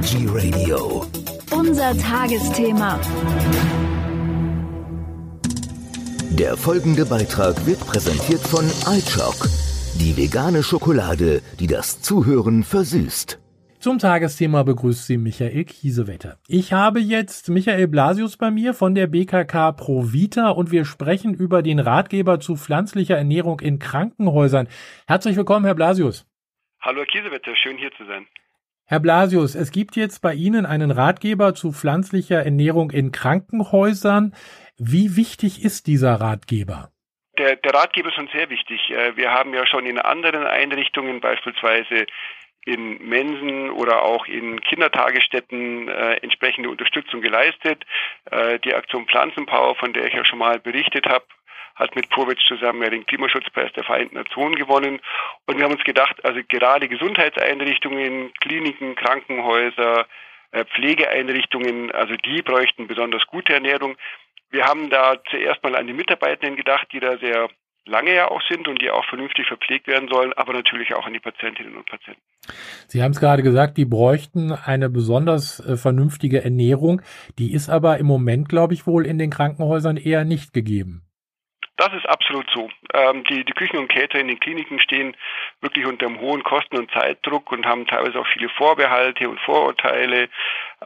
Energy Radio. Unser Tagesthema. Der folgende Beitrag wird präsentiert von iChock, die vegane Schokolade, die das Zuhören versüßt. Zum Tagesthema begrüßt Sie Michael Kiesewetter. Ich habe jetzt Michael Blasius bei mir von der BKK Provita und wir sprechen über den Ratgeber zu pflanzlicher Ernährung in Krankenhäusern. Herzlich willkommen, Herr Blasius. Hallo, Herr Kiesewetter, schön hier zu sein. Herr Blasius, es gibt jetzt bei Ihnen einen Ratgeber zu pflanzlicher Ernährung in Krankenhäusern. Wie wichtig ist dieser Ratgeber? Der, der Ratgeber ist schon sehr wichtig. Äh, wir haben ja schon in anderen Einrichtungen, beispielsweise in Mensen oder auch in Kindertagesstätten äh, entsprechende Unterstützung geleistet. Äh, die Aktion Pflanzenpower, von der ich ja schon mal berichtet habe, hat mit Purwitz zusammen ja den Klimaschutzpreis der Vereinten Nationen gewonnen. Und wir haben uns gedacht, also gerade Gesundheitseinrichtungen, Kliniken, Krankenhäuser, äh, Pflegeeinrichtungen, also die bräuchten besonders gute Ernährung. Wir haben da zuerst mal an die Mitarbeitenden gedacht, die da sehr lange ja auch sind und die auch vernünftig verpflegt werden sollen, aber natürlich auch an die Patientinnen und Patienten. Sie haben es gerade gesagt, die bräuchten eine besonders äh, vernünftige Ernährung. Die ist aber im Moment, glaube ich, wohl in den Krankenhäusern eher nicht gegeben. Das ist absolut so. Ähm, die, die Küchen und Cater in den Kliniken stehen wirklich unter einem hohen Kosten- und Zeitdruck und haben teilweise auch viele Vorbehalte und Vorurteile,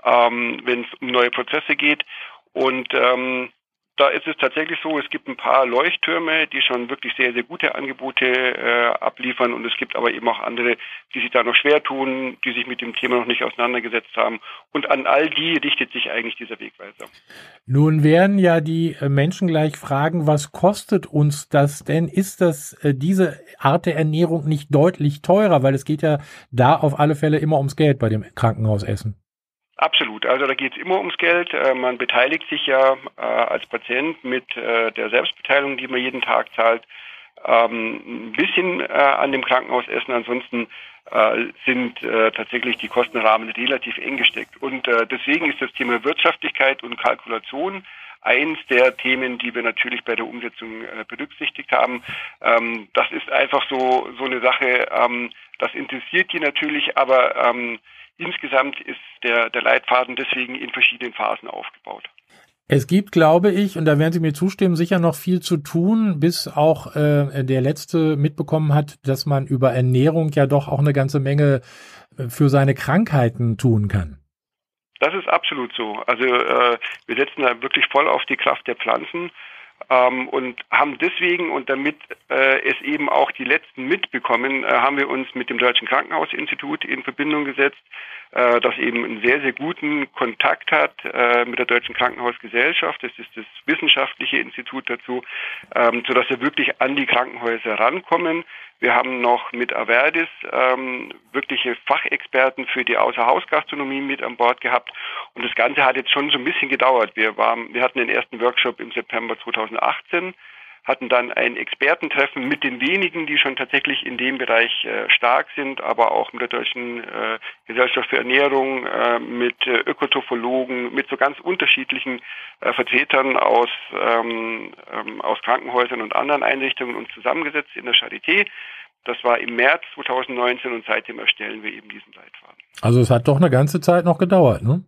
ähm, wenn es um neue Prozesse geht. Und ähm, da ist es tatsächlich so, es gibt ein paar Leuchttürme, die schon wirklich sehr, sehr gute Angebote äh, abliefern und es gibt aber eben auch andere, die sich da noch schwer tun, die sich mit dem Thema noch nicht auseinandergesetzt haben. Und an all die richtet sich eigentlich dieser Wegweiser. Nun werden ja die äh, Menschen gleich fragen, was kostet uns das denn? Ist das äh, diese Art der Ernährung nicht deutlich teurer? Weil es geht ja da auf alle Fälle immer ums Geld bei dem Krankenhausessen. Absolut. Also da geht es immer ums Geld. Äh, man beteiligt sich ja äh, als Patient mit äh, der Selbstbeteiligung, die man jeden Tag zahlt, ähm, ein bisschen äh, an dem Krankenhausessen. Ansonsten äh, sind äh, tatsächlich die Kostenrahmen relativ eng gesteckt. Und deswegen ist das Thema Wirtschaftlichkeit und Kalkulation eins der Themen, die wir natürlich bei der Umsetzung berücksichtigt haben. Ähm, das ist einfach so so eine Sache. Ähm, das interessiert die natürlich, aber ähm, Insgesamt ist der, der Leitfaden deswegen in verschiedenen Phasen aufgebaut. Es gibt, glaube ich, und da werden Sie mir zustimmen, sicher noch viel zu tun, bis auch äh, der Letzte mitbekommen hat, dass man über Ernährung ja doch auch eine ganze Menge äh, für seine Krankheiten tun kann. Das ist absolut so. Also äh, wir setzen da wirklich voll auf die Kraft der Pflanzen ähm, und haben deswegen und damit äh, es eben auch die Letzten mitbekommen, äh, haben wir uns mit dem Deutschen Krankenhausinstitut in Verbindung gesetzt, äh, das eben einen sehr, sehr guten Kontakt hat äh, mit der Deutschen Krankenhausgesellschaft. Das ist das wissenschaftliche Institut dazu, ähm, sodass wir wirklich an die Krankenhäuser rankommen. Wir haben noch mit Averdis ähm, wirkliche Fachexperten für die Außerhausgastronomie mit an Bord gehabt. Und das Ganze hat jetzt schon so ein bisschen gedauert. Wir, waren, wir hatten den ersten Workshop im September 2018 hatten dann ein Expertentreffen mit den wenigen, die schon tatsächlich in dem Bereich äh, stark sind, aber auch mit der Deutschen äh, Gesellschaft für Ernährung, äh, mit äh, Ökotrophologen, mit so ganz unterschiedlichen äh, Vertretern aus, ähm, ähm, aus Krankenhäusern und anderen Einrichtungen uns zusammengesetzt in der Charité. Das war im März 2019 und seitdem erstellen wir eben diesen Leitfaden. Also es hat doch eine ganze Zeit noch gedauert, ne?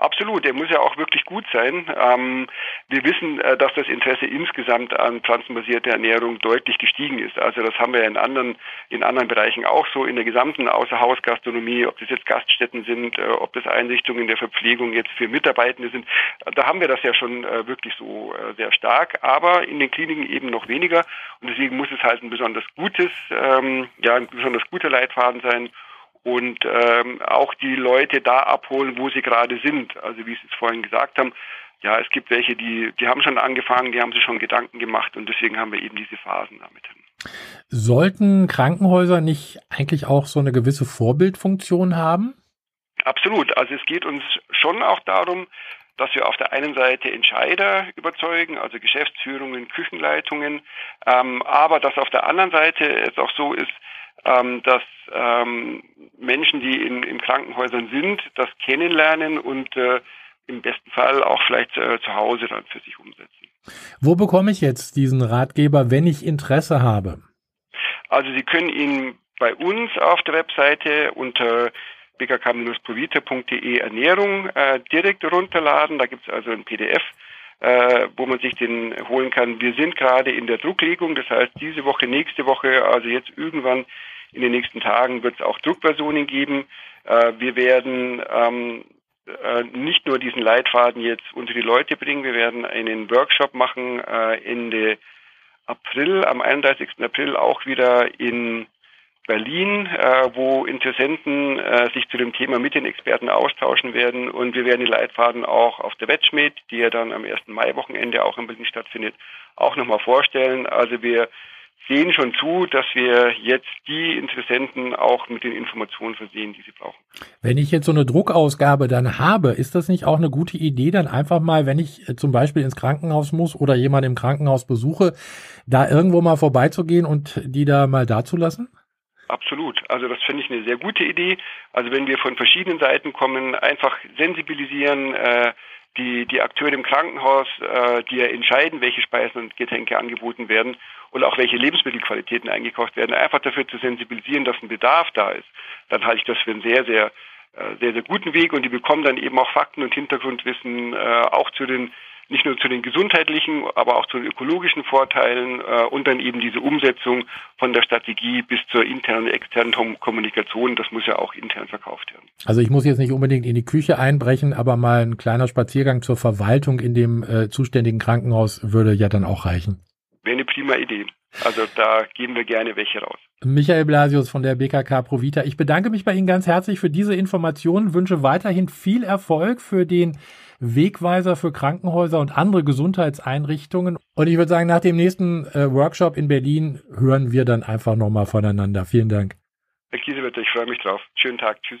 Absolut, der muss ja auch wirklich gut sein. Ähm, wir wissen, äh, dass das Interesse insgesamt an pflanzenbasierter Ernährung deutlich gestiegen ist. Also das haben wir in anderen, in anderen Bereichen auch so, in der gesamten Außerhausgastronomie, ob das jetzt Gaststätten sind, äh, ob das Einrichtungen der Verpflegung jetzt für Mitarbeitende sind. Da haben wir das ja schon äh, wirklich so sehr stark, aber in den Kliniken eben noch weniger. Und deswegen muss es halt ein besonders gutes, ähm, ja, ein besonders guter Leitfaden sein und ähm, auch die Leute da abholen, wo sie gerade sind. Also wie Sie es vorhin gesagt haben, ja, es gibt welche, die, die haben schon angefangen, die haben sich schon Gedanken gemacht und deswegen haben wir eben diese Phasen damit. Sollten Krankenhäuser nicht eigentlich auch so eine gewisse Vorbildfunktion haben? Absolut. Also es geht uns schon auch darum, dass wir auf der einen Seite Entscheider überzeugen, also Geschäftsführungen, Küchenleitungen, ähm, aber dass auf der anderen Seite es auch so ist, ähm, dass ähm, Menschen, die in, in Krankenhäusern sind, das kennenlernen und äh, im besten Fall auch vielleicht äh, zu Hause dann für sich umsetzen. Wo bekomme ich jetzt diesen Ratgeber, wenn ich Interesse habe? Also Sie können ihn bei uns auf der Webseite unter bkk-provita.de Ernährung äh, direkt runterladen. Da gibt es also ein PDF, äh, wo man sich den holen kann. Wir sind gerade in der Drucklegung, das heißt diese Woche, nächste Woche, also jetzt irgendwann in den nächsten Tagen wird es auch Druckversionen geben. Äh, wir werden ähm, äh, nicht nur diesen Leitfaden jetzt unter die Leute bringen, wir werden einen Workshop machen äh, Ende April, am 31. April auch wieder in Berlin, äh, wo Interessenten äh, sich zu dem Thema mit den Experten austauschen werden. Und wir werden die Leitfaden auch auf der Wetschmed, die ja dann am 1. Mai-Wochenende auch in Berlin stattfindet, auch nochmal vorstellen. Also wir sehen schon zu, dass wir jetzt die Interessenten auch mit den Informationen versehen, die sie brauchen. Wenn ich jetzt so eine Druckausgabe dann habe, ist das nicht auch eine gute Idee, dann einfach mal, wenn ich äh, zum Beispiel ins Krankenhaus muss oder jemand im Krankenhaus besuche, da irgendwo mal vorbeizugehen und die da mal dazulassen? Absolut. Also das finde ich eine sehr gute Idee. Also wenn wir von verschiedenen Seiten kommen, einfach sensibilisieren, äh, die, die Akteure im Krankenhaus, äh, die ja entscheiden, welche Speisen und Getränke angeboten werden und auch welche Lebensmittelqualitäten eingekauft werden, einfach dafür zu sensibilisieren, dass ein Bedarf da ist, dann halte ich das für einen sehr, sehr, äh, sehr, sehr guten Weg. Und die bekommen dann eben auch Fakten und Hintergrundwissen äh, auch zu den nicht nur zu den gesundheitlichen, aber auch zu den ökologischen Vorteilen äh, und dann eben diese Umsetzung von der Strategie bis zur internen externen Kommunikation, das muss ja auch intern verkauft werden. Also ich muss jetzt nicht unbedingt in die Küche einbrechen, aber mal ein kleiner Spaziergang zur Verwaltung in dem äh, zuständigen Krankenhaus würde ja dann auch reichen. Wäre eine prima Idee. Also da geben wir gerne welche raus. Michael Blasius von der BKK Provita. Ich bedanke mich bei Ihnen ganz herzlich für diese Informationen, wünsche weiterhin viel Erfolg für den Wegweiser für Krankenhäuser und andere Gesundheitseinrichtungen. Und ich würde sagen, nach dem nächsten äh, Workshop in Berlin hören wir dann einfach nochmal voneinander. Vielen Dank. Herr Kiesewetter, ich freue mich drauf. Schönen Tag. Tschüss.